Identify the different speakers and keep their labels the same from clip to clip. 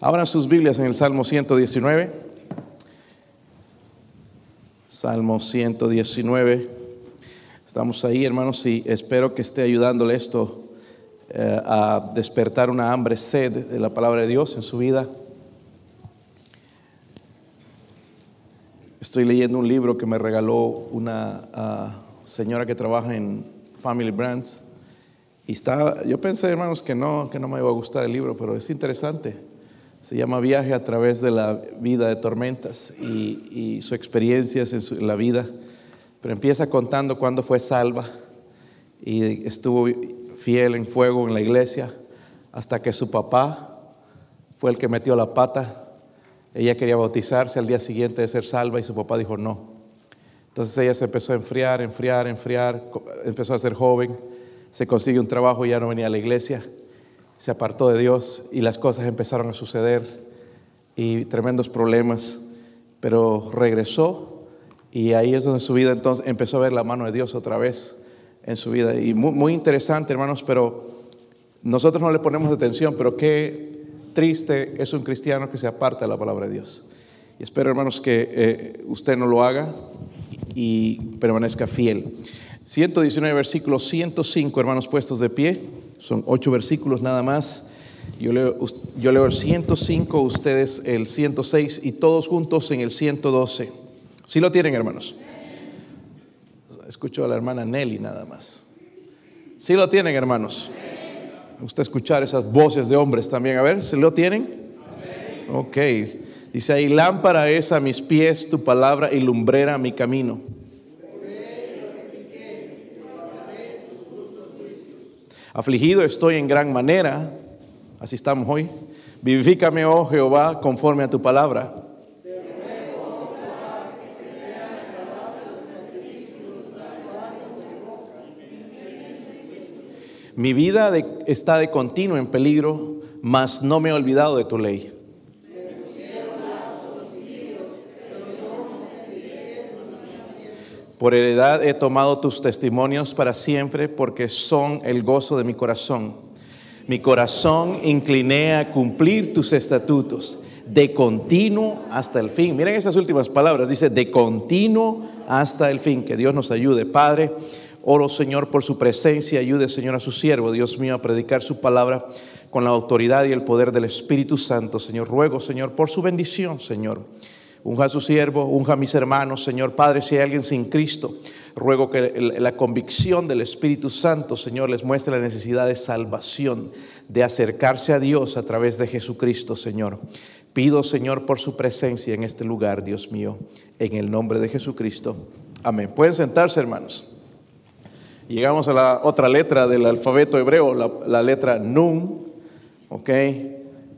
Speaker 1: Abran sus Biblias en el Salmo 119. Salmo 119. Estamos ahí, hermanos, y espero que esté ayudándole esto eh, a despertar una hambre, sed de la palabra de Dios en su vida. Estoy leyendo un libro que me regaló una ah, señora que trabaja en Family Brands. Y está, yo pensé, hermanos, que no, que no me iba a gustar el libro, pero es interesante. Se llama Viaje a través de la vida de tormentas y, y su experiencia en, la vida. Pero empieza contando cuándo fue salva y estuvo fiel en fuego en la iglesia hasta que su papá fue el que metió la pata. Ella quería bautizarse al día siguiente de ser salva y su papá dijo no. Entonces ella se empezó a enfriar, enfriar, enfriar, empezó a ser joven se consigue un trabajo y ya no venía a la iglesia, se apartó de Dios y las cosas empezaron a suceder y tremendos problemas, pero regresó y ahí es donde su vida entonces empezó a ver la mano de Dios otra vez en su vida. Y muy, interesante, hermanos, pero nosotros no le ponemos atención, pero qué triste es un cristiano que se aparta de la palabra de Dios. Y espero, hermanos, que eh, usted no lo haga y permanezca fiel. 119 versículos, 105 hermanos puestos de pie, son ocho versículos nada más. Yo leo, yo leo el 105, ustedes el 106 y todos juntos en el 112. ¿Sí lo tienen hermanos? Escucho a la hermana Nelly nada más. ¿Sí lo tienen hermanos? Me gusta escuchar esas voces de hombres también. A ver, ¿se lo tienen? Ok. Dice ahí, lámpara es a mis pies tu palabra y lumbrera mi camino. Afligido estoy en gran manera, así estamos hoy. Vivifícame, oh Jehová, conforme a tu palabra. Mi vida está de continuo en peligro, mas no me he olvidado de tu ley. Por heredad he tomado tus testimonios para siempre porque son el gozo de mi corazón. Mi corazón incliné a cumplir tus estatutos de continuo hasta el fin. Miren esas últimas palabras, dice de continuo hasta el fin. Que Dios nos ayude, Padre. Oro, Señor, por su presencia. Ayude, Señor, a su siervo, Dios mío, a predicar su palabra con la autoridad y el poder del Espíritu Santo. Señor, ruego, Señor, por su bendición, Señor. Unja a su siervo, unja a mis hermanos, Señor Padre, si hay alguien sin Cristo, ruego que la convicción del Espíritu Santo, Señor, les muestre la necesidad de salvación, de acercarse a Dios a través de Jesucristo, Señor. Pido, Señor, por su presencia en este lugar, Dios mío, en el nombre de Jesucristo. Amén. Pueden sentarse, hermanos. Llegamos a la otra letra del alfabeto hebreo, la, la letra Nun, ¿ok?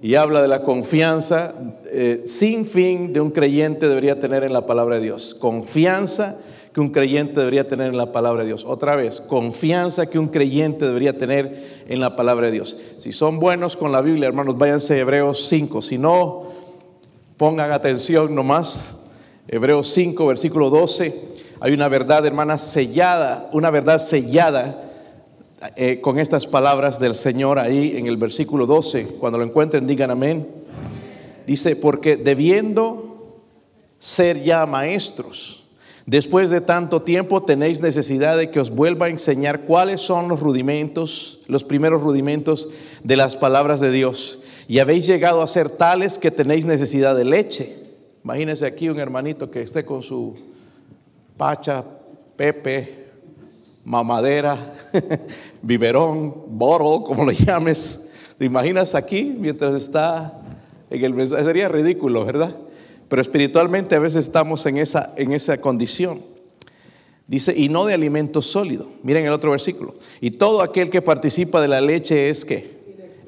Speaker 1: Y habla de la confianza eh, sin fin de un creyente debería tener en la palabra de Dios. Confianza que un creyente debería tener en la palabra de Dios. Otra vez, confianza que un creyente debería tener en la palabra de Dios. Si son buenos con la Biblia, hermanos, váyanse a Hebreos 5. Si no, pongan atención nomás. Hebreos 5, versículo 12. Hay una verdad, hermana, sellada, una verdad sellada eh, con estas palabras del Señor ahí en el versículo 12. Cuando lo encuentren, digan amén. Dice, porque debiendo ser ya maestros, después de tanto tiempo tenéis necesidad de que os vuelva a enseñar cuáles son los rudimentos, los primeros rudimentos de las palabras de Dios. Y habéis llegado a ser tales que tenéis necesidad de leche. Imagínense aquí un hermanito que esté con su pacha, pepe, mamadera, biberón, bottle, como lo llames. ¿Te imaginas aquí mientras está en el mensaje? Sería ridículo, ¿verdad? Pero espiritualmente a veces estamos en esa, en esa condición. Dice, y no de alimento sólido. Miren el otro versículo. Y todo aquel que participa de la leche es que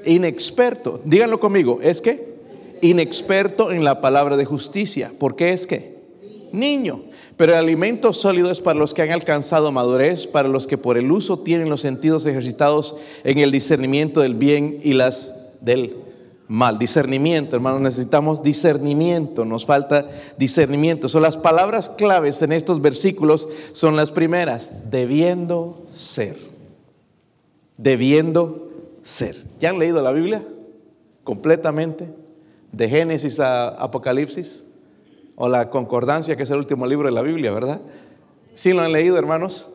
Speaker 1: inexperto. Díganlo conmigo, es que inexperto en la palabra de justicia. ¿Por qué es que? Niño. Pero el alimento sólido es para los que han alcanzado madurez, para los que por el uso tienen los sentidos ejercitados en el discernimiento del bien y las del mal. Discernimiento, hermanos, necesitamos discernimiento, nos falta discernimiento. Son las palabras claves en estos versículos, son las primeras, debiendo ser. Debiendo ser. ¿Ya han leído la Biblia? Completamente. de Génesis a Apocalipsis, o la Concordancia, que es el último libro de la Biblia, ¿verdad? ¿Sí lo han leído, hermanos?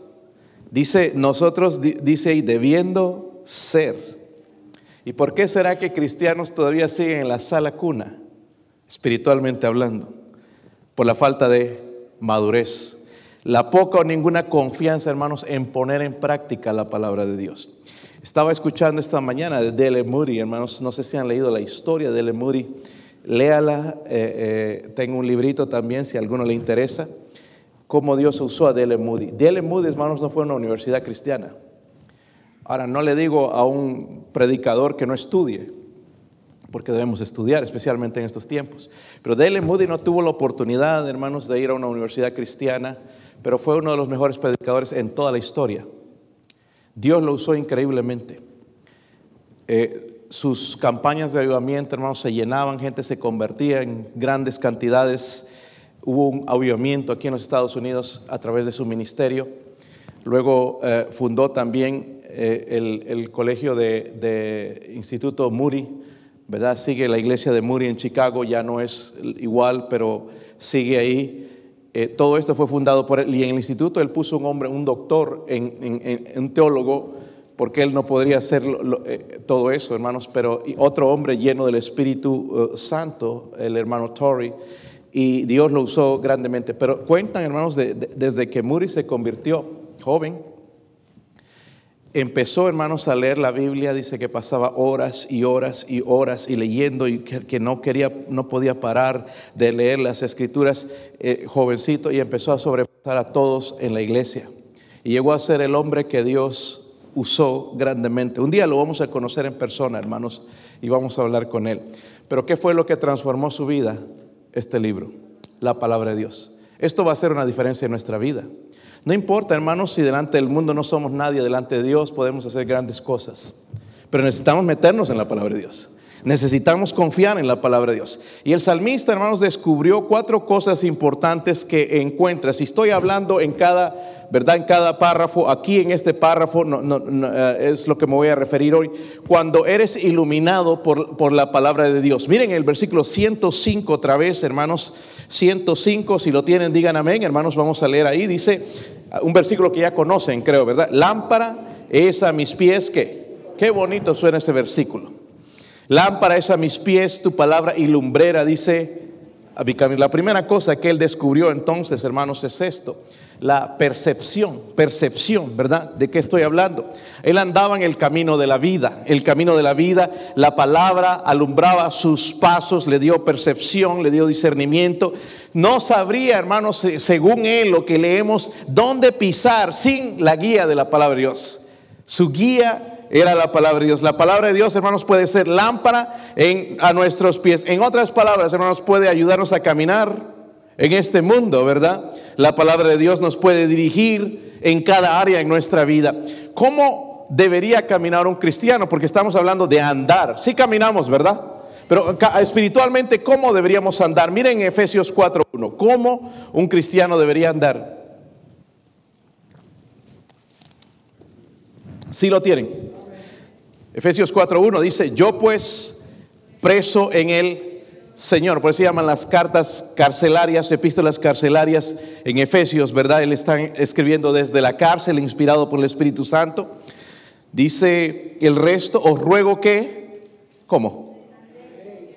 Speaker 1: Dice, nosotros, dice, y debiendo ser. ¿Y por qué será que cristianos todavía siguen en la sala cuna, espiritualmente hablando? Por la falta de madurez. La poca o ninguna confianza, hermanos, en poner en práctica la palabra de Dios. Estaba escuchando esta mañana de Dele Moody, hermanos, no sé si han leído la historia de Dele Moody. Léala, eh, eh, tengo un librito también si a alguno le interesa, cómo Dios usó a Dele Moody. Dele Moody, hermanos, no fue una universidad cristiana. Ahora, no le digo a un predicador que no estudie, porque debemos estudiar, especialmente en estos tiempos. Pero Dele Moody no tuvo la oportunidad, hermanos, de ir a una universidad cristiana, pero fue uno de los mejores predicadores en toda la historia. Dios lo usó increíblemente. Eh, sus campañas de avivamiento, hermanos, se llenaban, gente se convertía en grandes cantidades. Hubo un avivamiento aquí en los Estados Unidos a través de su ministerio. Luego eh, fundó también eh, el, colegio de, Instituto Moody, ¿verdad? Sigue la iglesia de Moody en Chicago, ya no es igual, pero sigue ahí. Eh, todo esto fue fundado por él y en el instituto él puso un hombre, un doctor, un teólogo porque él no podría hacer eh, todo eso, hermanos, pero otro hombre lleno del Espíritu eh, Santo, el hermano Tory, y Dios lo usó grandemente. Pero cuentan, hermanos, desde que Muri se convirtió joven, empezó, hermanos, a leer la Biblia, dice que pasaba horas y horas y horas y leyendo y que, no quería, no podía parar de leer las escrituras, eh, jovencito, y empezó a sobrepasar a todos en la iglesia. Y llegó a ser el hombre que Dios usó grandemente. Un día lo vamos a conocer en persona, hermanos, y vamos a hablar con él. Pero ¿qué fue lo que transformó su vida? Este libro, la palabra de Dios. Esto va a hacer una diferencia en nuestra vida. No importa, hermanos, si delante del mundo no somos nadie, delante de Dios podemos hacer grandes cosas. Pero necesitamos meternos en la palabra de Dios. Necesitamos confiar en la palabra de Dios. Y el salmista, hermanos, descubrió cuatro cosas importantes que encuentra. Si estoy hablando en cada ¿verdad? En cada párrafo, aquí en este párrafo eh, es lo que me voy a referir hoy, cuando eres iluminado por, por, la palabra de Dios. Miren el versículo 105 otra vez, hermanos, 105, si lo tienen, digan amén, hermanos, vamos a leer ahí, dice un versículo que ya conocen, creo, ¿verdad? Lámpara es a mis pies, ¿qué? Qué bonito suena ese versículo. Lámpara es a mis pies tu palabra y lumbrera, dice La primera cosa que él descubrió entonces, hermanos, es esto la percepción, percepción, ¿verdad? ¿De qué estoy hablando? Él andaba en el camino de la vida, el camino de la vida, la palabra alumbraba sus pasos, le dio percepción, le dio discernimiento. No sabría, hermanos, según él, lo que leemos, dónde pisar sin la guía de la palabra de Dios. Su guía era la palabra de Dios. La palabra de Dios, hermanos, puede ser lámpara en, a nuestros pies. En otras palabras, hermanos, puede ayudarnos a caminar en este mundo, ¿verdad? La palabra de Dios nos puede dirigir en cada área en nuestra vida. ¿Cómo debería caminar un cristiano? Porque estamos hablando de andar. Sí caminamos, ¿verdad? Pero espiritualmente, ¿cómo deberíamos andar? Miren Efesios 4.1. ¿Cómo un cristiano debería andar? Sí lo tienen. Efesios 4.1 dice, yo pues preso en él Señor. Por eso se llaman las cartas carcelarias, epístolas carcelarias en Efesios, ¿verdad? Él está escribiendo desde la cárcel, inspirado por el Espíritu Santo. Dice el resto, os ruego que, ¿cómo?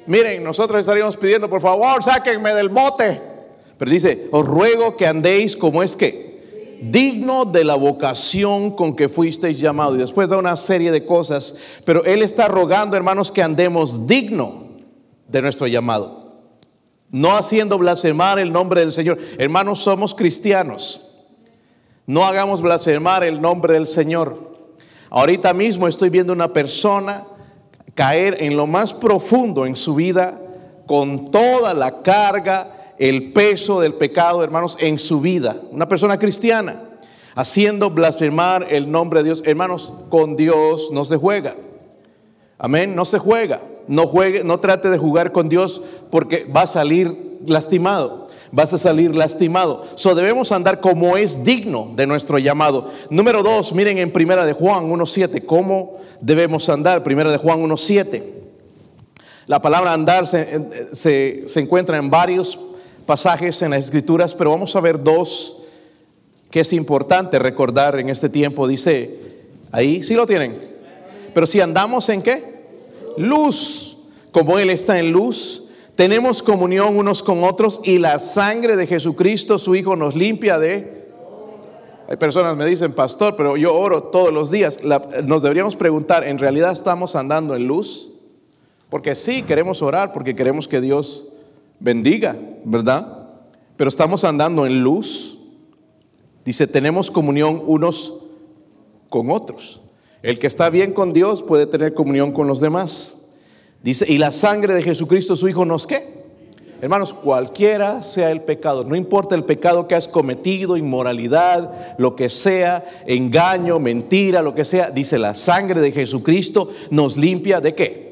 Speaker 1: Miren, nosotros estaríamos pidiendo, por favor, sáquenme del bote. Pero dice, os ruego que andéis como es que, digno de la vocación con que fuisteis llamados. Y después da una serie de cosas, pero Él está rogando, hermanos, que andemos digno de nuestro llamado. No haciendo blasfemar el nombre del Señor. Hermanos, somos cristianos. No hagamos blasfemar el nombre del Señor. Ahorita mismo estoy viendo una persona caer en lo más profundo en su vida con toda la carga, el peso del pecado, hermanos, en su vida. Una persona cristiana haciendo blasfemar el nombre de Dios. Hermanos, con Dios no se juega. Amén, no se juega no juegue, no trate de jugar con Dios porque va a salir lastimado. Vas a salir lastimado. So debemos andar como es digno de nuestro llamado. Número dos, miren en Primera de Juan 1.7, cómo debemos andar. Primera de Juan 1.7. La palabra andar se, se, se encuentra en varios pasajes en las escrituras, pero vamos a ver dos que es importante recordar en este tiempo. Dice, ahí sí lo tienen. Pero si andamos en qué? Luz, como Él está en luz, tenemos comunión unos con otros y la sangre de Jesucristo, su Hijo, nos limpia de... Hay personas que me dicen, pastor, pero yo oro todos los días. nos deberíamos preguntar, ¿en realidad estamos andando en luz? Porque sí, queremos orar, porque queremos que Dios bendiga, ¿verdad? Pero estamos andando en luz. Dice, tenemos comunión unos con otros. El que está bien con Dios puede tener comunión con los demás. Dice, y la sangre de Jesucristo su Hijo nos qué? Hermanos, cualquiera sea el pecado, no importa el pecado que has cometido, inmoralidad, lo que sea, engaño, mentira, lo que sea, dice la sangre de Jesucristo nos limpia de qué?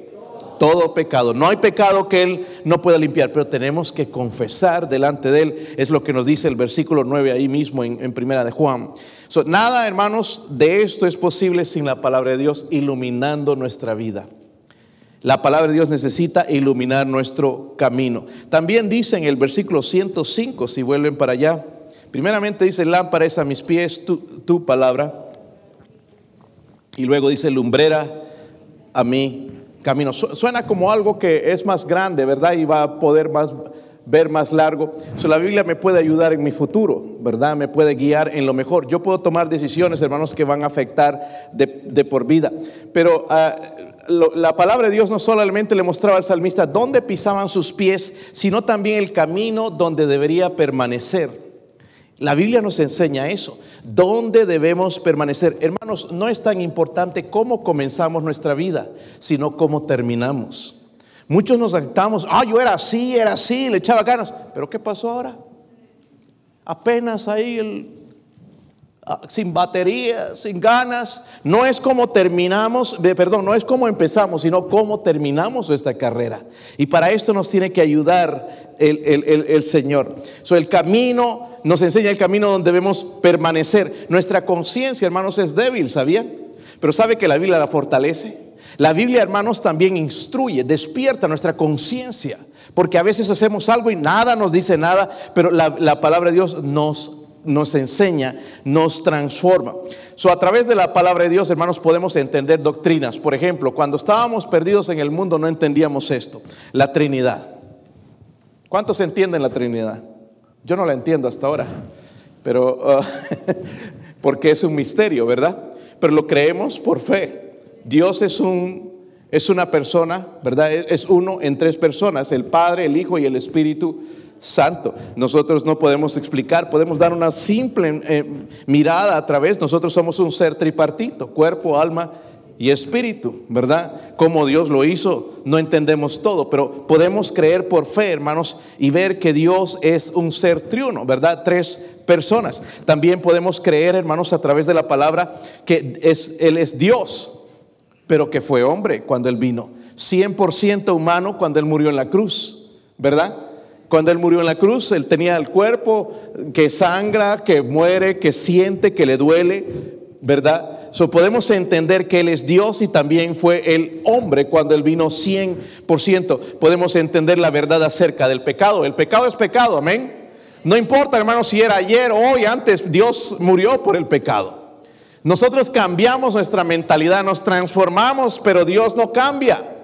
Speaker 1: Todo pecado. No hay pecado que Él no pueda limpiar, pero tenemos que confesar delante de Él. Es lo que nos dice el versículo 9 ahí mismo en, Primera de Juan. nada, hermanos, de esto es posible sin la palabra de Dios iluminando nuestra vida. La palabra de Dios necesita iluminar nuestro camino. También dice en el versículo 105, si vuelven para allá, primeramente dice, lámpara es a mis pies tu, tu palabra. Y luego dice, lumbrera a mi camino. Suena como algo que es más grande, ¿verdad? Y va a poder más, ver más largo. la Biblia me puede ayudar en mi futuro, ¿verdad? Me puede guiar en lo mejor. Yo puedo tomar decisiones, hermanos, que van a afectar de, por vida. Pero ah, la palabra de Dios no solamente le mostraba al salmista dónde pisaban sus pies, sino también el camino donde debería permanecer. La Biblia nos enseña eso, dónde debemos permanecer. Hermanos, no es tan importante cómo comenzamos nuestra vida, sino cómo terminamos. Muchos nos actamos, ah, yo era así, era así, le echaba ganas, pero ¿qué pasó ahora? Apenas ahí el sin batería, sin ganas. No es como terminamos, perdón, no es como empezamos, sino cómo terminamos esta carrera. Y para esto nos tiene que ayudar el, Señor. So, el camino nos enseña el camino donde debemos permanecer. Nuestra conciencia, hermanos, es débil, ¿sabían? Pero ¿sabe que la Biblia la fortalece? La Biblia, hermanos, también instruye, despierta nuestra conciencia. Porque a veces hacemos algo y nada nos dice nada, pero la, la palabra de Dios nos nos enseña, nos transforma. So, a través de la palabra de Dios, hermanos, podemos entender doctrinas. Por ejemplo, cuando estábamos perdidos en el mundo no entendíamos esto, la Trinidad. ¿Cuántos entienden la Trinidad? Yo no la entiendo hasta ahora, pero uh, porque es un misterio, ¿verdad? Pero lo creemos por fe. Dios es un es una persona, ¿verdad? Es uno en tres personas, el Padre, el Hijo y el Espíritu Santo. Nosotros no podemos explicar, podemos dar una simple eh, mirada a través. Nosotros somos un ser tripartito, cuerpo, alma y espíritu, ¿verdad? Como Dios lo hizo, no entendemos todo, pero podemos creer por fe, hermanos, y ver que Dios es un ser triuno, ¿verdad? Tres personas. También podemos creer, hermanos, a través de la palabra que es, Él es Dios, pero que fue hombre cuando Él vino. 100% humano cuando Él murió en la cruz, ¿verdad? Cuando Él murió en la cruz, Él tenía el cuerpo que sangra, que muere, que siente, que le duele, ¿verdad? So podemos entender que Él es Dios y también fue el hombre cuando Él vino 100%. Podemos entender la verdad acerca del pecado. El pecado es pecado, amén. No importa, hermano, si era ayer o hoy, antes, Dios murió por el pecado. Nosotros cambiamos nuestra mentalidad, nos transformamos, pero Dios no cambia.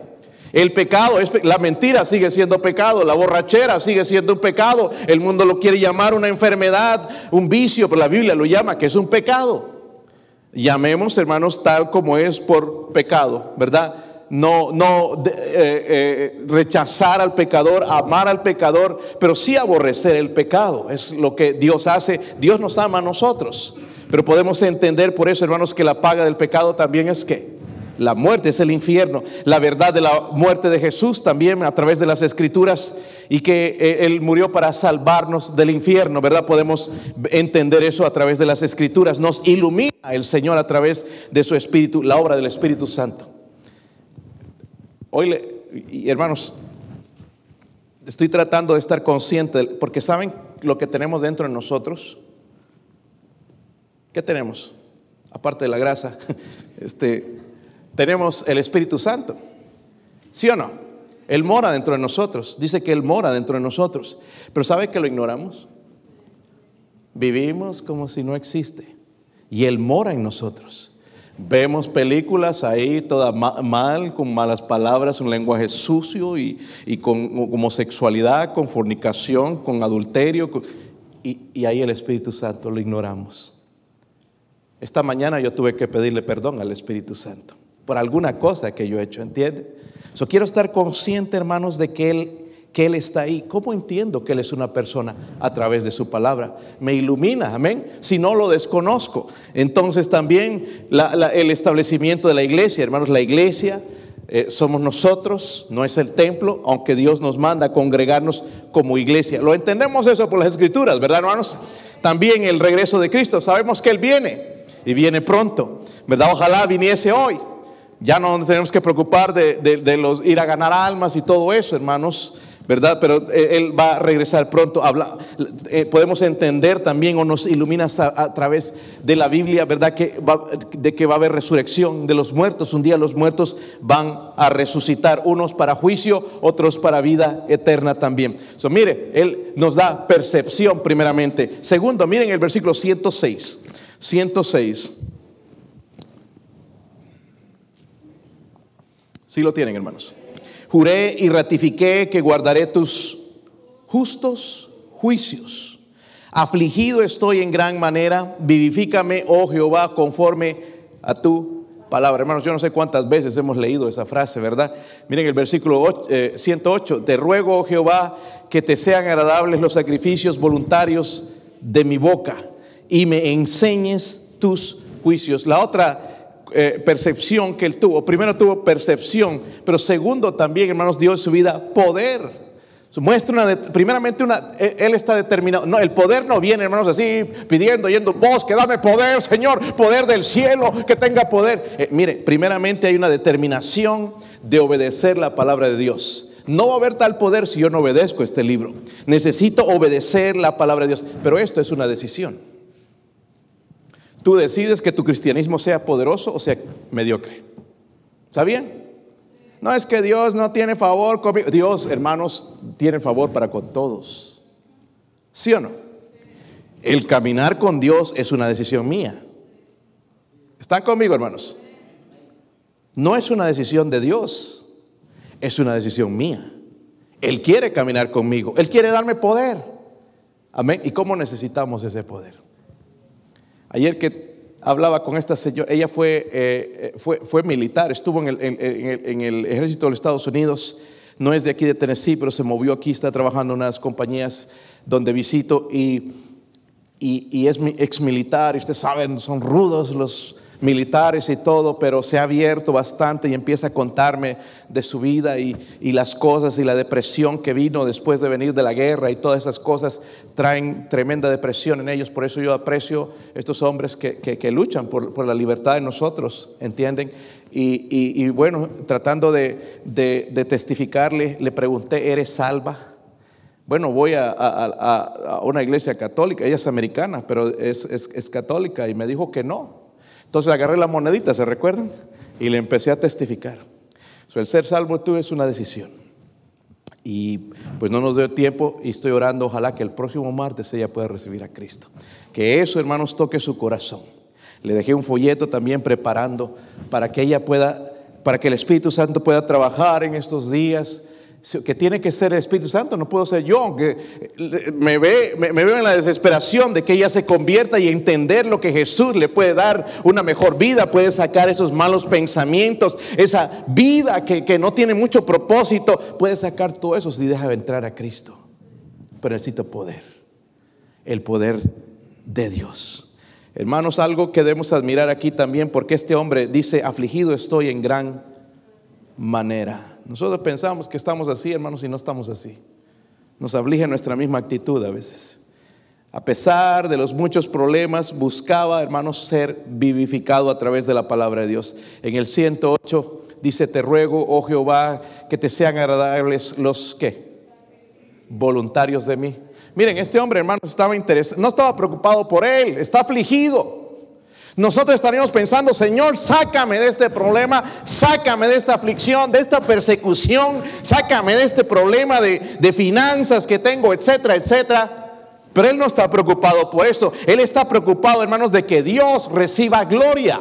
Speaker 1: El pecado, es, la mentira sigue siendo pecado, la borrachera sigue siendo un pecado, el mundo lo quiere llamar una enfermedad, un vicio, pero la Biblia lo llama que es un pecado. Llamemos, hermanos, tal como es por pecado, ¿verdad? No, no eh, eh, rechazar al pecador, amar al pecador, pero sí aborrecer el pecado. Es lo que Dios hace. Dios nos ama a nosotros. Pero podemos entender por eso, hermanos, que la paga del pecado también es que la muerte es el infierno. La verdad de la muerte de Jesús también a través de las escrituras y que eh, Él murió para salvarnos del infierno, ¿verdad? Podemos entender eso a través de las escrituras. Nos ilumina el Señor a través de su Espíritu, la obra del Espíritu Santo. Hoy, hermanos, estoy tratando de estar consciente, porque ¿saben lo que tenemos dentro de nosotros? ¿Qué tenemos? Aparte de la grasa, este, tenemos el Espíritu Santo. ¿Sí o no? Él mora dentro de nosotros. Dice que Él mora dentro de nosotros. Pero ¿sabe que lo ignoramos? Vivimos como si no existe. Y Él mora en nosotros. Vemos películas ahí todas mal, con malas palabras, un lenguaje sucio y, con homosexualidad, con fornicación, con adulterio. y, y ahí el Espíritu Santo lo ignoramos. Esta mañana yo tuve que pedirle perdón al Espíritu Santo por alguna cosa que yo he hecho, ¿entiende? So, quiero estar consciente, hermanos, de que Él, que Él está ahí. ¿Cómo entiendo que Él es una persona a través de su palabra? Me ilumina, amén. Si no lo desconozco. Entonces también el establecimiento de la iglesia, hermanos, la iglesia eh, somos nosotros, no es el templo, aunque Dios nos manda a congregarnos como iglesia. Lo entendemos eso por las escrituras, ¿verdad, hermanos? También el regreso de Cristo, sabemos que Él viene y viene pronto. ¿Verdad? Ojalá viniese hoy. Ya no nos tenemos que preocupar de, los ir a ganar almas y todo eso, hermanos. ¿verdad? Pero eh, Él va a regresar pronto. Habla, eh, podemos entender también o nos ilumina a, través de la Biblia, ¿verdad? Que de que va a haber resurrección de los muertos. Un día los muertos van a resucitar, unos para juicio, otros para vida eterna también. So, mire, Él nos da percepción primeramente. Segundo, miren el versículo 106. 106. Sí lo tienen, hermanos. Juré y ratifiqué que guardaré tus justos juicios. Afligido estoy en gran manera. Vivifícame, oh Jehová, conforme a tu palabra. Hermanos, yo no sé cuántas veces hemos leído esa frase, ¿verdad? Miren el versículo 108. Eh, te ruego, oh Jehová, que te sean agradables los sacrificios voluntarios de mi boca y me enseñes tus juicios. La otra eh, percepción que él tuvo, primero tuvo percepción, pero segundo también, hermanos, dio en su vida poder. Muestra una, primeramente una, e, él está determinado. No, el poder no viene, hermanos, así pidiendo, yendo, vos que dame poder, Señor, poder del cielo, que tenga poder. Eh, mire, primeramente hay una determinación de obedecer la palabra de Dios. No va a haber tal poder si yo no obedezco este libro. Necesito obedecer la palabra de Dios, pero esto es una decisión. Tú decides que tu cristianismo sea poderoso o sea mediocre. ¿Está bien? No es que Dios no tiene favor conmigo. Dios, hermanos, tiene favor para con todos. ¿Sí o no? El caminar con Dios es una decisión mía. ¿Están conmigo, hermanos? No es una decisión de Dios, es una decisión mía. Él quiere caminar conmigo, Él quiere darme poder. Amén. ¿Y cómo necesitamos ese poder? Ayer que hablaba con esta señora, ella fue, eh, fue, fue, militar, estuvo en el, en, el, ejército de los Estados Unidos, no es de aquí de Tennessee, pero se movió aquí, está trabajando en unas compañías donde visito y, y, y es ex militar, y ustedes saben, son rudos los militares y todo, pero se ha abierto bastante y empieza a contarme de su vida y, las cosas y la depresión que vino después de venir de la guerra y todas esas cosas traen tremenda depresión en ellos. Por eso yo aprecio estos hombres que, luchan por, la libertad de nosotros, ¿entienden? Y, bueno, tratando de, testificarle, le pregunté, ¿eres salva? Bueno, voy a, una iglesia católica, ella es americana, pero es, es católica, y me dijo que no, entonces agarré la monedita, ¿se recuerdan? Y le empecé a testificar. el ser salvo tú es una decisión. Y pues no nos dio tiempo y estoy orando, ojalá que el próximo martes ella pueda recibir a Cristo. Que eso, hermanos, toque su corazón. Le dejé un folleto también preparando para que ella pueda, para que el Espíritu Santo pueda trabajar en estos días que tiene que ser el Espíritu Santo, no puedo ser yo, aunque me, ve, me, veo en la desesperación de que ella se convierta y entender lo que Jesús le puede dar, una mejor vida, puede sacar esos malos pensamientos, esa vida que, que no tiene mucho propósito, puede sacar todo eso si deja de entrar a Cristo. Pero necesita poder, el poder de Dios. Hermanos, algo que debemos admirar aquí también, porque este hombre dice, afligido estoy en gran manera. Nosotros pensamos que estamos así, hermanos, y no estamos así. Nos aflige nuestra misma actitud a veces. A pesar de los muchos problemas, buscaba, hermanos, ser vivificado a través de la palabra de Dios. En el 108 dice, te ruego, oh Jehová, que te sean agradables los que voluntarios de mí. Miren, este hombre, hermanos, estaba interesado, no estaba preocupado por él, está afligido. Nosotros estaríamos pensando, Señor, sácame de este problema, sácame de esta aflicción, de esta persecución, sácame de este problema de, de finanzas que tengo, etcétera, etcétera. Pero Él no está preocupado por eso. Él está preocupado, hermanos, de que Dios reciba gloria.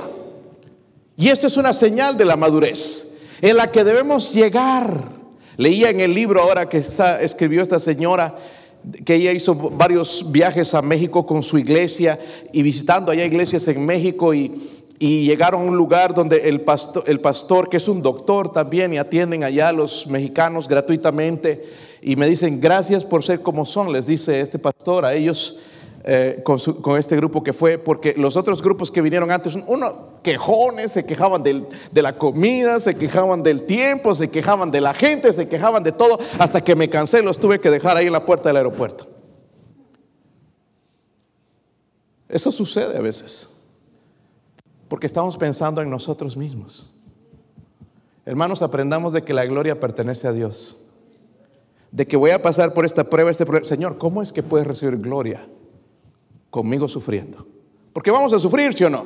Speaker 1: Y esto es una señal de la madurez en la que debemos llegar. Leía en el libro ahora que está, escribió esta señora que ella hizo varios viajes a México con su iglesia y visitando allá iglesias en México y, llegaron a un lugar donde el pastor, el pastor, que es un doctor también y atienden allá a los mexicanos gratuitamente y me dicen gracias por ser como son, les dice este pastor a ellos eh, con, este grupo que fue, porque los otros grupos que vinieron antes, uno quejones, se quejaban de la comida, se quejaban del tiempo, se quejaban de la gente, se quejaban de todo, hasta que me cansé, los tuve que dejar ahí en la puerta del aeropuerto. Eso sucede a veces, porque estamos pensando en nosotros mismos. Hermanos, aprendamos de que la gloria pertenece a Dios. De que voy a pasar por esta prueba, este. Señor, ¿cómo es que puedes recibir gloria? Conmigo sufriendo. Porque vamos a sufrir, ¿sí o no?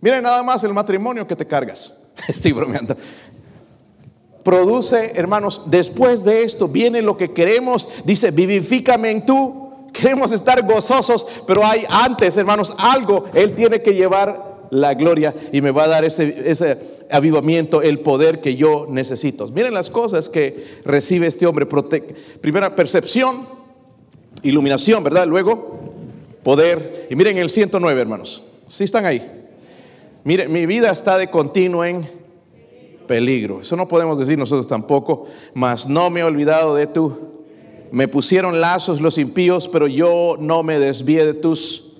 Speaker 1: Miren nada más el matrimonio que te cargas. Estoy bromeando. Produce, hermanos, después de esto viene lo que queremos. Dice, vivifícame en tú. Queremos estar gozosos, pero hay antes, hermanos, algo. Él tiene que llevar la gloria y me va a dar ese, ese avivamiento, el poder que yo necesito. Miren las cosas que recibe este hombre. Primera percepción, iluminación, ¿verdad? Luego poder. Y miren el 109, hermanos. Si están ahí. Miren, mi vida está de continuo en peligro. Eso no podemos decir nosotros tampoco. Mas no me he olvidado de tú. Me pusieron lazos los impíos, pero yo no me desvié de tus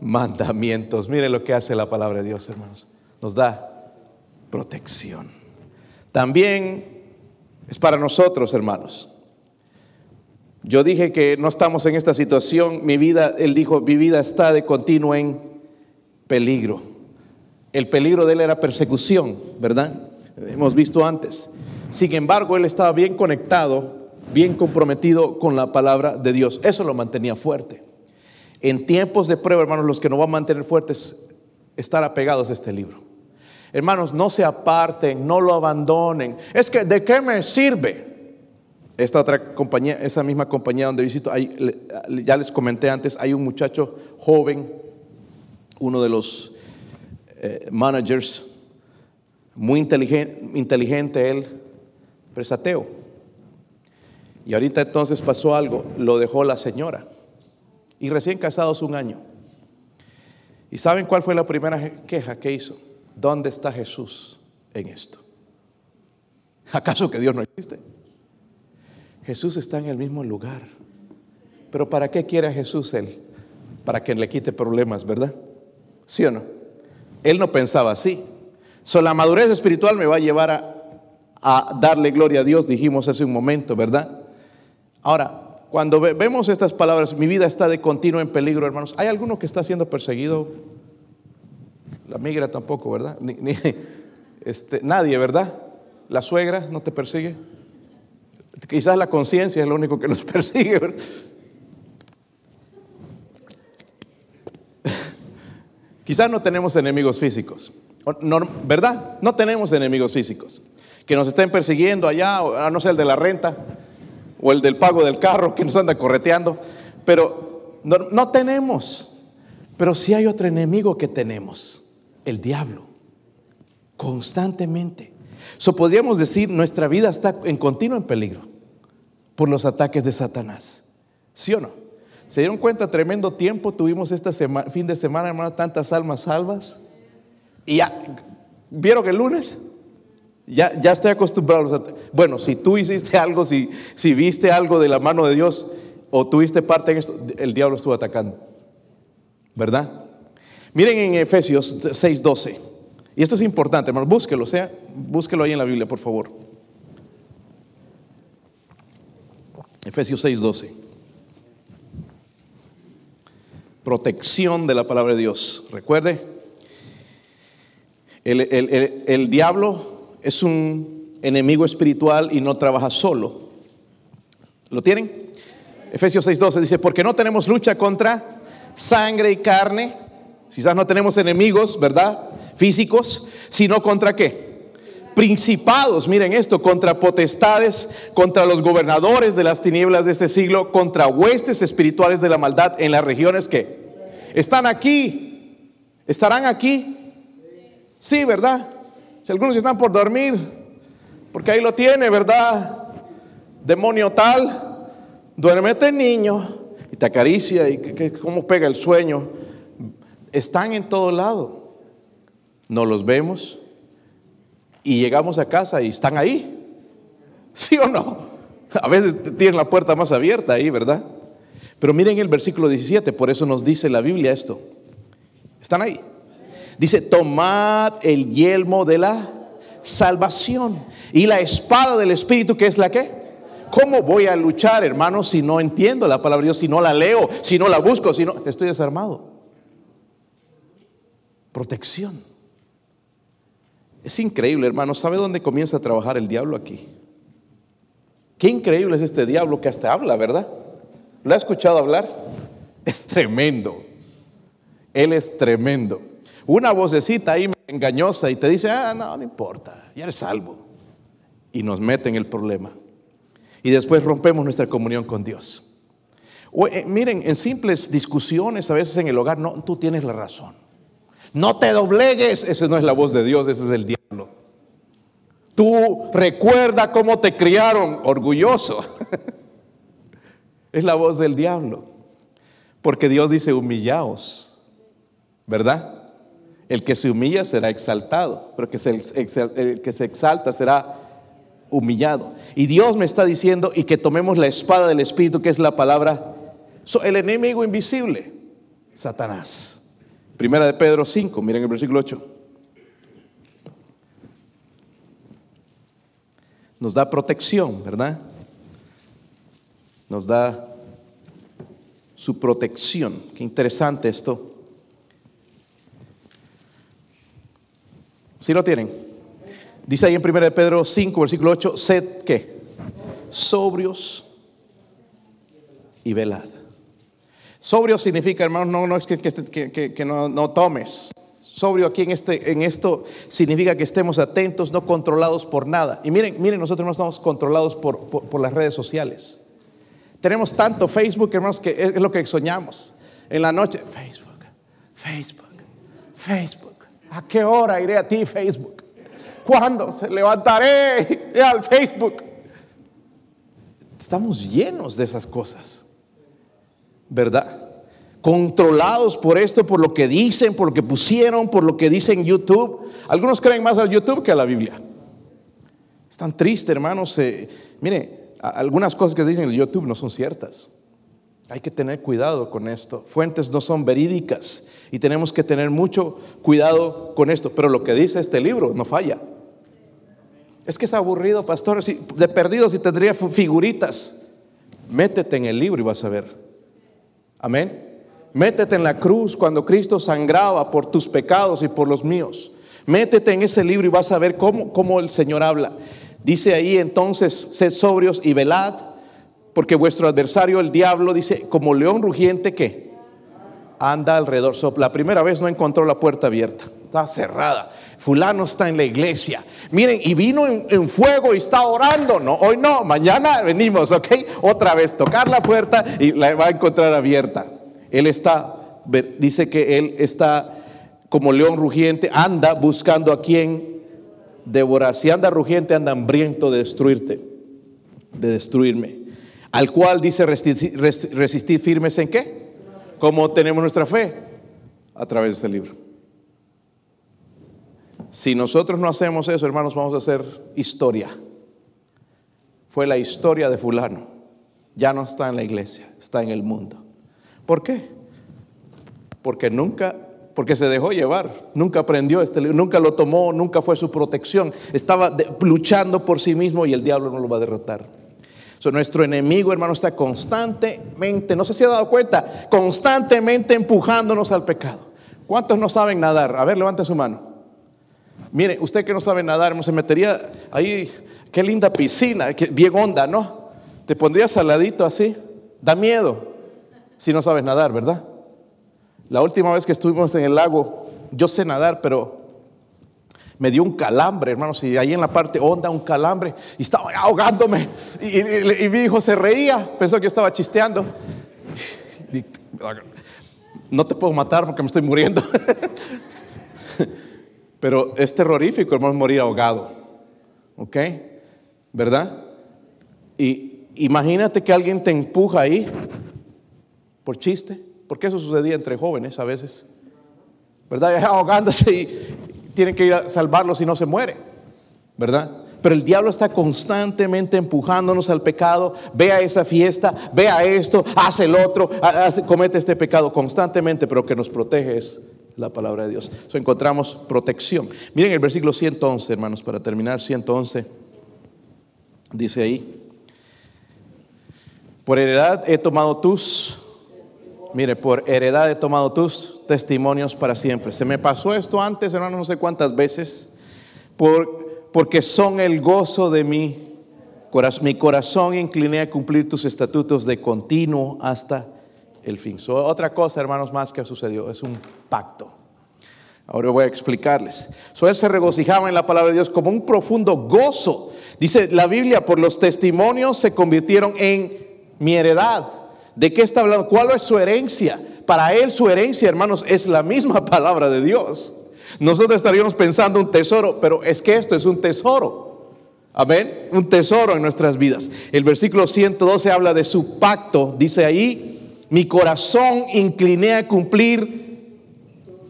Speaker 1: mandamientos. Miren lo que hace la palabra de Dios, hermanos. Nos da protección. También es para nosotros, hermanos. Yo dije que no estamos en esta situación, mi vida, él dijo, mi vida está de continuo en peligro. El peligro de él era persecución, ¿verdad? Hemos visto antes. Sin embargo, él estaba bien conectado, bien comprometido con la palabra de Dios. Eso lo mantenía fuerte. En tiempos de prueba, hermanos, los que nos van a mantener fuertes, estar apegados a este libro. Hermanos, no se aparten, no lo abandonen. Es que, ¿de qué me sirve? Esta otra compañía, esa misma compañía donde visito, ya les comenté antes, hay un muchacho joven, uno de los eh, managers, muy inteligente, inteligente él, pero es ateo. Y ahorita entonces pasó algo, lo dejó la señora. Y recién casados un año. ¿Y saben cuál fue la primera queja que hizo? ¿Dónde está Jesús en esto? ¿Acaso que Dios no existe? Jesús está en el mismo lugar. Pero ¿para qué quiere a Jesús él? Para que le quite problemas, ¿verdad? ¿Sí o no? Él no pensaba así. So, la madurez espiritual me va a llevar a, darle gloria a Dios, dijimos hace un momento, ¿verdad? Ahora, cuando vemos estas palabras, mi vida está de continuo en peligro, hermanos. ¿Hay alguno que está siendo perseguido? La migra tampoco, ¿verdad? Este, nadie, ¿verdad? La suegra no te persigue. Quizás la conciencia es lo único que nos persigue. Quizás no tenemos enemigos físicos, ¿verdad? No tenemos enemigos físicos que nos estén persiguiendo allá, a no ser el de la renta o el del pago del carro que nos anda correteando, pero no, no tenemos. Pero sí hay otro enemigo que tenemos, el diablo, constantemente. So podríamos decir, nuestra vida está en continuo en peligro por los ataques de Satanás. ¿Sí o no? ¿Se dieron cuenta? Tremendo tiempo tuvimos este fin de semana, hermano, tantas almas salvas. Y ya, ¿vieron que el lunes? Ya, ya estoy acostumbrado. Bueno, si tú hiciste algo, si, si viste algo de la mano de Dios o tuviste parte en esto, el diablo estuvo atacando. ¿Verdad? Miren en Efesios 6:12. Y esto es importante, hermano, búsquelo, sea, búsquelo ahí en la Biblia, por favor. Efesios 6:12. Protección de la palabra de Dios. Recuerde, el, el diablo es un enemigo espiritual y no trabaja solo. ¿Lo tienen? Efesios 6:12 dice, porque no tenemos lucha contra sangre y carne, Quizás no tenemos enemigos, ¿verdad? Físicos, sino contra qué? Principados, miren esto, contra potestades, contra los gobernadores de las tinieblas de este siglo, contra huestes espirituales de la maldad en las regiones que están aquí, estarán aquí. Sí, ¿verdad? Si algunos están por dormir, porque ahí lo tiene, ¿verdad? Demonio tal, duérmete niño, y te acaricia y que, cómo pega el sueño. Están en todo lado. No los vemos y llegamos a casa y están ahí. ¿Sí o no? A veces tienen la puerta más abierta ahí, ¿verdad? Pero miren el versículo 17, por eso nos dice la Biblia esto. Están ahí. Dice, tomad el yelmo de la salvación y la espada del Espíritu, que es la que ¿Cómo voy a luchar, hermano, si no entiendo la palabra de Dios, si no la leo, si no la busco, si no estoy desarmado? Protección. Es increíble, hermano. ¿Sabe dónde comienza a trabajar el diablo aquí? Qué increíble es este diablo que hasta habla, ¿verdad? ¿Lo ha escuchado hablar? Es tremendo. Él es tremendo. Una vocecita ahí engañosa y te dice, ah, no, no importa, ya eres salvo. Y nos mete en el problema y después rompemos nuestra comunión con Dios. Eh, miren, en simples discusiones a veces en el hogar, no, tú tienes la razón. No te doblegues, esa no es la voz de Dios, ese es el diablo. Tú recuerda cómo te criaron, orgulloso. es la voz del diablo. Porque Dios dice, humillaos, ¿verdad? El que se humilla será exaltado, pero el que se exalta será humillado. Y Dios me está diciendo y que tomemos la espada del Espíritu, que es la palabra, el enemigo invisible, Satanás. Primera de Pedro 5, miren el versículo 8. Nos da protección, ¿verdad? Nos da su protección. Qué interesante esto. ¿Sí lo tienen? Dice ahí en 1 Pedro 5, versículo 8, sed qué? Sobrios y velad. Sobrio significa, hermano, no, es que, que, no, tomes. Sobrio aquí en, este, en esto significa que estemos atentos, no controlados por nada. Y miren, miren, nosotros no estamos controlados por, por, las redes sociales. Tenemos tanto Facebook, hermanos, que es, es lo que soñamos. En la noche, Facebook, Facebook, Facebook. ¿A qué hora iré a ti, Facebook? ¿Cuándo se levantaré al Facebook? Estamos llenos de esas cosas, ¿verdad? Controlados por esto, por lo que dicen, por lo que pusieron, por lo que dicen YouTube. Algunos creen más al YouTube que a la Biblia. Es tan triste, hermanos. mire, algunas cosas que dicen en YouTube no son ciertas. Hay que tener cuidado con esto. Fuentes no son verídicas y tenemos que tener mucho cuidado con esto. Pero lo que dice este libro no falla. Es que es aburrido, pastor. de perdido si tendría figuritas. Métete en el libro y vas a ver. Amén. Métete en la cruz cuando Cristo sangraba por tus pecados y por los míos. Métete en ese libro y vas a ver cómo, cómo el Señor habla. Dice ahí entonces, sed sobrios y velad, porque vuestro adversario, el diablo, dice, como león rugiente que anda alrededor. La primera vez no encontró la puerta abierta, está cerrada. Fulano está en la iglesia. Miren, y vino en, fuego y está orando. No, hoy no, mañana venimos, ¿ok? Otra vez tocar la puerta y la va a encontrar abierta. Él está, dice que él está como león rugiente, anda buscando a quien devorar. Si anda rugiente, anda hambriento de destruirte, de destruirme. Al cual dice resistir, firmes en qué? ¿Cómo tenemos nuestra fe? A través de este libro. Si nosotros no hacemos eso, hermanos, vamos a hacer historia. Fue la historia de fulano. Ya no está en la iglesia, está en el mundo. ¿Por qué? Porque nunca, porque se dejó llevar, nunca aprendió este nunca lo tomó, nunca fue su protección. Estaba luchando por sí mismo y el diablo no lo va a derrotar. nuestro enemigo, hermano, está constantemente, no sé si ha dado cuenta, constantemente empujándonos al pecado. ¿Cuántos no saben nadar? A ver, levante su mano. Mire, usted que no sabe nadar, se metería ahí, qué linda piscina, bien onda, ¿no? Te pondría saladito así, da miedo si no sabes nadar, ¿verdad? La última vez que estuvimos en el lago, yo sé nadar, pero me dio un calambre, hermanos, y ahí en la parte honda un calambre, y estaba ahogándome. Y, mi hijo se reía, pensó que yo estaba chisteando. No te puedo matar porque me estoy muriendo. Pero es terrorífico, hermano, morir ahogado. ¿Ok? ¿Verdad? Y imagínate que alguien te empuja ahí por chiste, porque eso sucedía entre jóvenes a veces. ¿Verdad? Ahogándose y tienen que ir a salvarlo si no se muere. ¿Verdad? Pero el diablo está constantemente empujándonos al pecado. Ve a esa fiesta, ve a esto, hace el otro, comete este pecado constantemente, pero que nos protege es la palabra de Dios. So, encontramos protección. Miren el versículo 111, hermanos, para terminar, 111. Dice ahí, por heredad he tomado tus, mire, por heredad he tomado tus testimonios para siempre. Se me pasó esto antes, hermanos, no sé cuántas veces, por, porque son el gozo de mi corazón. Mi corazón incliné a cumplir tus estatutos de continuo hasta el fin. otra cosa, hermanos, más que sucedió, es un pacto. Ahora voy a explicarles. So, él se regocijaba en la palabra de Dios como un profundo gozo. Dice la Biblia, por los testimonios se convirtieron en mi heredad. ¿De qué está hablando? ¿Cuál es su herencia? Para él su herencia, hermanos, es la misma palabra de Dios. Nosotros estaríamos pensando un tesoro, pero es que esto es un tesoro. Amén. Un tesoro en nuestras vidas. El versículo 112 habla de su pacto. Dice ahí, mi corazón incliné a cumplir.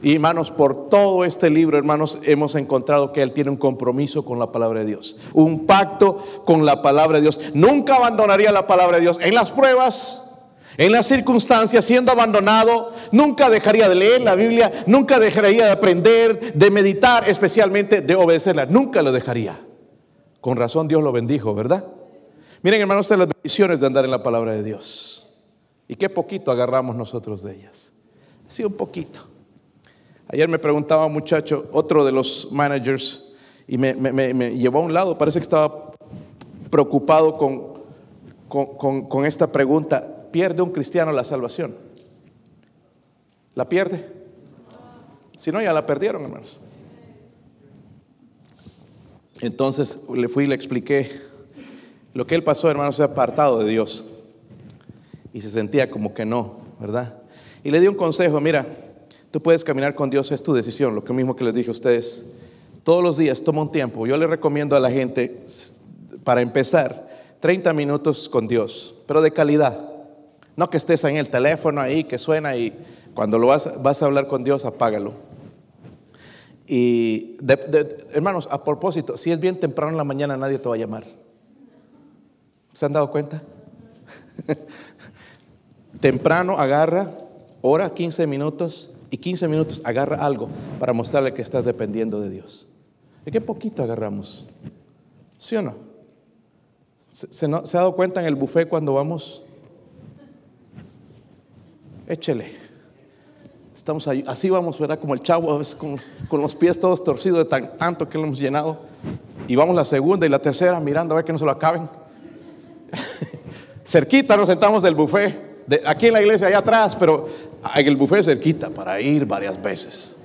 Speaker 1: Y hermanos, por todo este libro, hermanos, hemos encontrado que Él tiene un compromiso con la palabra de Dios. Un pacto con la palabra de Dios. Nunca abandonaría la palabra de Dios. En las pruebas, en las circunstancias, siendo abandonado, nunca dejaría de leer la Biblia, nunca dejaría de aprender, de meditar, especialmente de obedecerla. Nunca lo dejaría. Con razón Dios lo bendijo, ¿verdad? Miren, hermanos, de las bendiciones de andar en la palabra de Dios. Y qué poquito agarramos nosotros de ellas. Sí, un poquito. Ayer me preguntaba un muchacho, otro de los managers, y me, llevó a un lado, parece que estaba preocupado con, con, esta pregunta. ¿Pierde un cristiano la salvación? ¿La pierde? Si no, ya la perdieron, hermanos. Entonces le fui y le expliqué lo que él pasó, hermanos, se ha apartado de Dios y se sentía como que no, ¿verdad? Y le di un consejo, mira, tú puedes caminar con Dios, es tu decisión, lo mismo que les dije a ustedes. Todos los días toma un tiempo. Yo le recomiendo a la gente, para empezar, 30 minutos con Dios, pero de calidad. No que estés en el teléfono ahí, que suena y cuando lo vas, a hablar con Dios, apágalo. Y hermanos, a propósito, si es bien temprano en la mañana, nadie te va a llamar. ¿Se han dado cuenta? Temprano agarra, ora 15 minutos y 15 minutos agarra algo para mostrarle que estás dependiendo de Dios. ¿De qué poquito agarramos? ¿Sí o no? ¿Se, ha dado cuenta en el buffet cuando vamos? Échele. Estamos así vamos, ¿verdad? Como el chavo, con, los pies todos torcidos de tan, tanto que lo hemos llenado. Y vamos la segunda y la tercera mirando a ver que no se lo acaben. Cerquita nos sentamos del buffet aquí en la iglesia, allá atrás, pero en el buffet cerquita para ir varias veces.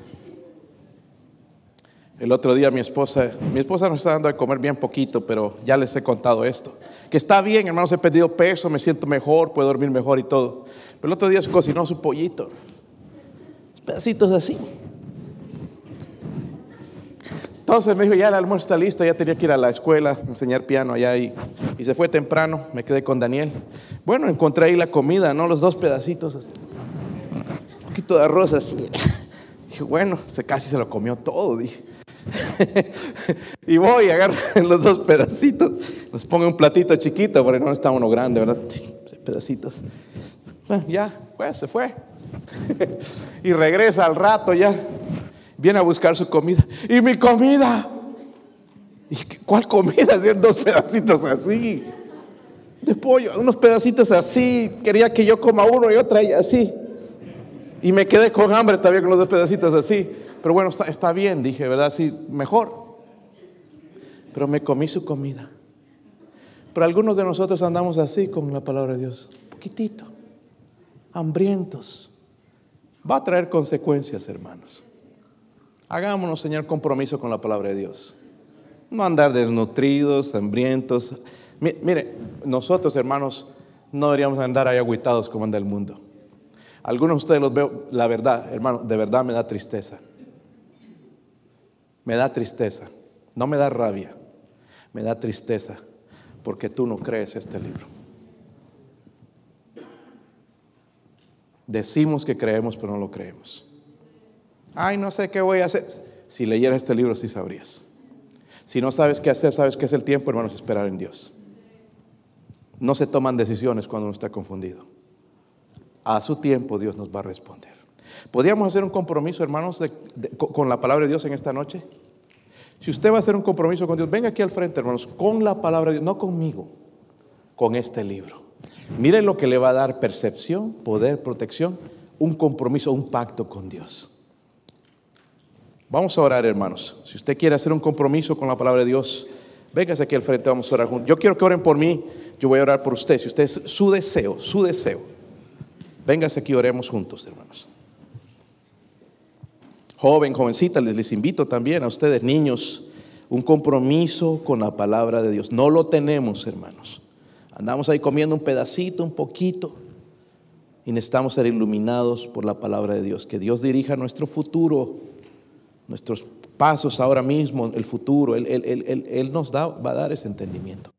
Speaker 1: El otro día mi esposa, mi esposa nos está dando de comer bien poquito, pero ya les he contado esto. Que está bien, hermanos, he pedido peso, me siento mejor, puedo dormir mejor y todo. Pero el otro día se cocinó su pollito. Pedacitos así. Entonces me dijo, ya el almuerzo está listo, ya tenía que ir a la escuela, enseñar piano allá y, y se fue temprano, me quedé con Daniel. Bueno, encontré ahí la comida, ¿no? Los dos pedacitos, un de arroz así. Dije, bueno, se casi se lo comió todo, dije. y voy, agarro los dos pedacitos, los pongo un platito chiquito, porque no está uno grande, ¿verdad? Pedacitos. Ya, pues se fue. y regresa al rato ya viene a buscar su comida. ¿Y mi comida? ¿Y cuál comida? Hacían dos pedacitos así de pollo, unos pedacitos así. Quería que yo coma uno y otra y así. Y me quedé con hambre todavía con los dos pedacitos así. Pero bueno, está, está bien, dije, ¿verdad? Sí, mejor. Pero me comí su comida. Pero algunos de nosotros andamos así con la palabra de Dios. Poquitito. Hambrientos va a traer consecuencias, hermanos. Hagámonos, Señor, compromiso con la palabra de Dios. No andar desnutridos, hambrientos. Mire, nosotros, hermanos, no deberíamos andar ahí agüitados como anda el mundo. Algunos de ustedes los veo, la verdad, hermano, de verdad me da tristeza. Me da tristeza. No me da rabia. Me da tristeza porque tú no crees este libro. Decimos que creemos, pero no lo creemos. Ay, no sé qué voy a hacer. Si leyeras este libro, sí sabrías. Si no sabes qué hacer, sabes que es el tiempo, hermanos, esperar en Dios. No se toman decisiones cuando uno está confundido. A su tiempo Dios nos va a responder. ¿Podríamos hacer un compromiso, hermanos, con la palabra de Dios en esta noche? Si usted va a hacer un compromiso con Dios, venga aquí al frente, hermanos, con la palabra de Dios, no conmigo, con este libro. Miren lo que le va a dar percepción, poder, protección, un compromiso, un pacto con Dios. Vamos a orar, hermanos. Si usted quiere hacer un compromiso con la palabra de Dios, véngase aquí al frente, vamos a orar juntos. Yo quiero que oren por mí, yo voy a orar por usted. Si usted es su deseo, su deseo, véngase aquí, oremos juntos, hermanos. Joven, jovencita, les, les invito también a ustedes, niños, un compromiso con la palabra de Dios. No lo tenemos, hermanos. Andamos ahí comiendo un pedacito, un poquito, y necesitamos ser iluminados por la palabra de Dios. Que Dios dirija nuestro futuro, nuestros pasos ahora mismo, el futuro. Él, él nos da, va a dar ese entendimiento.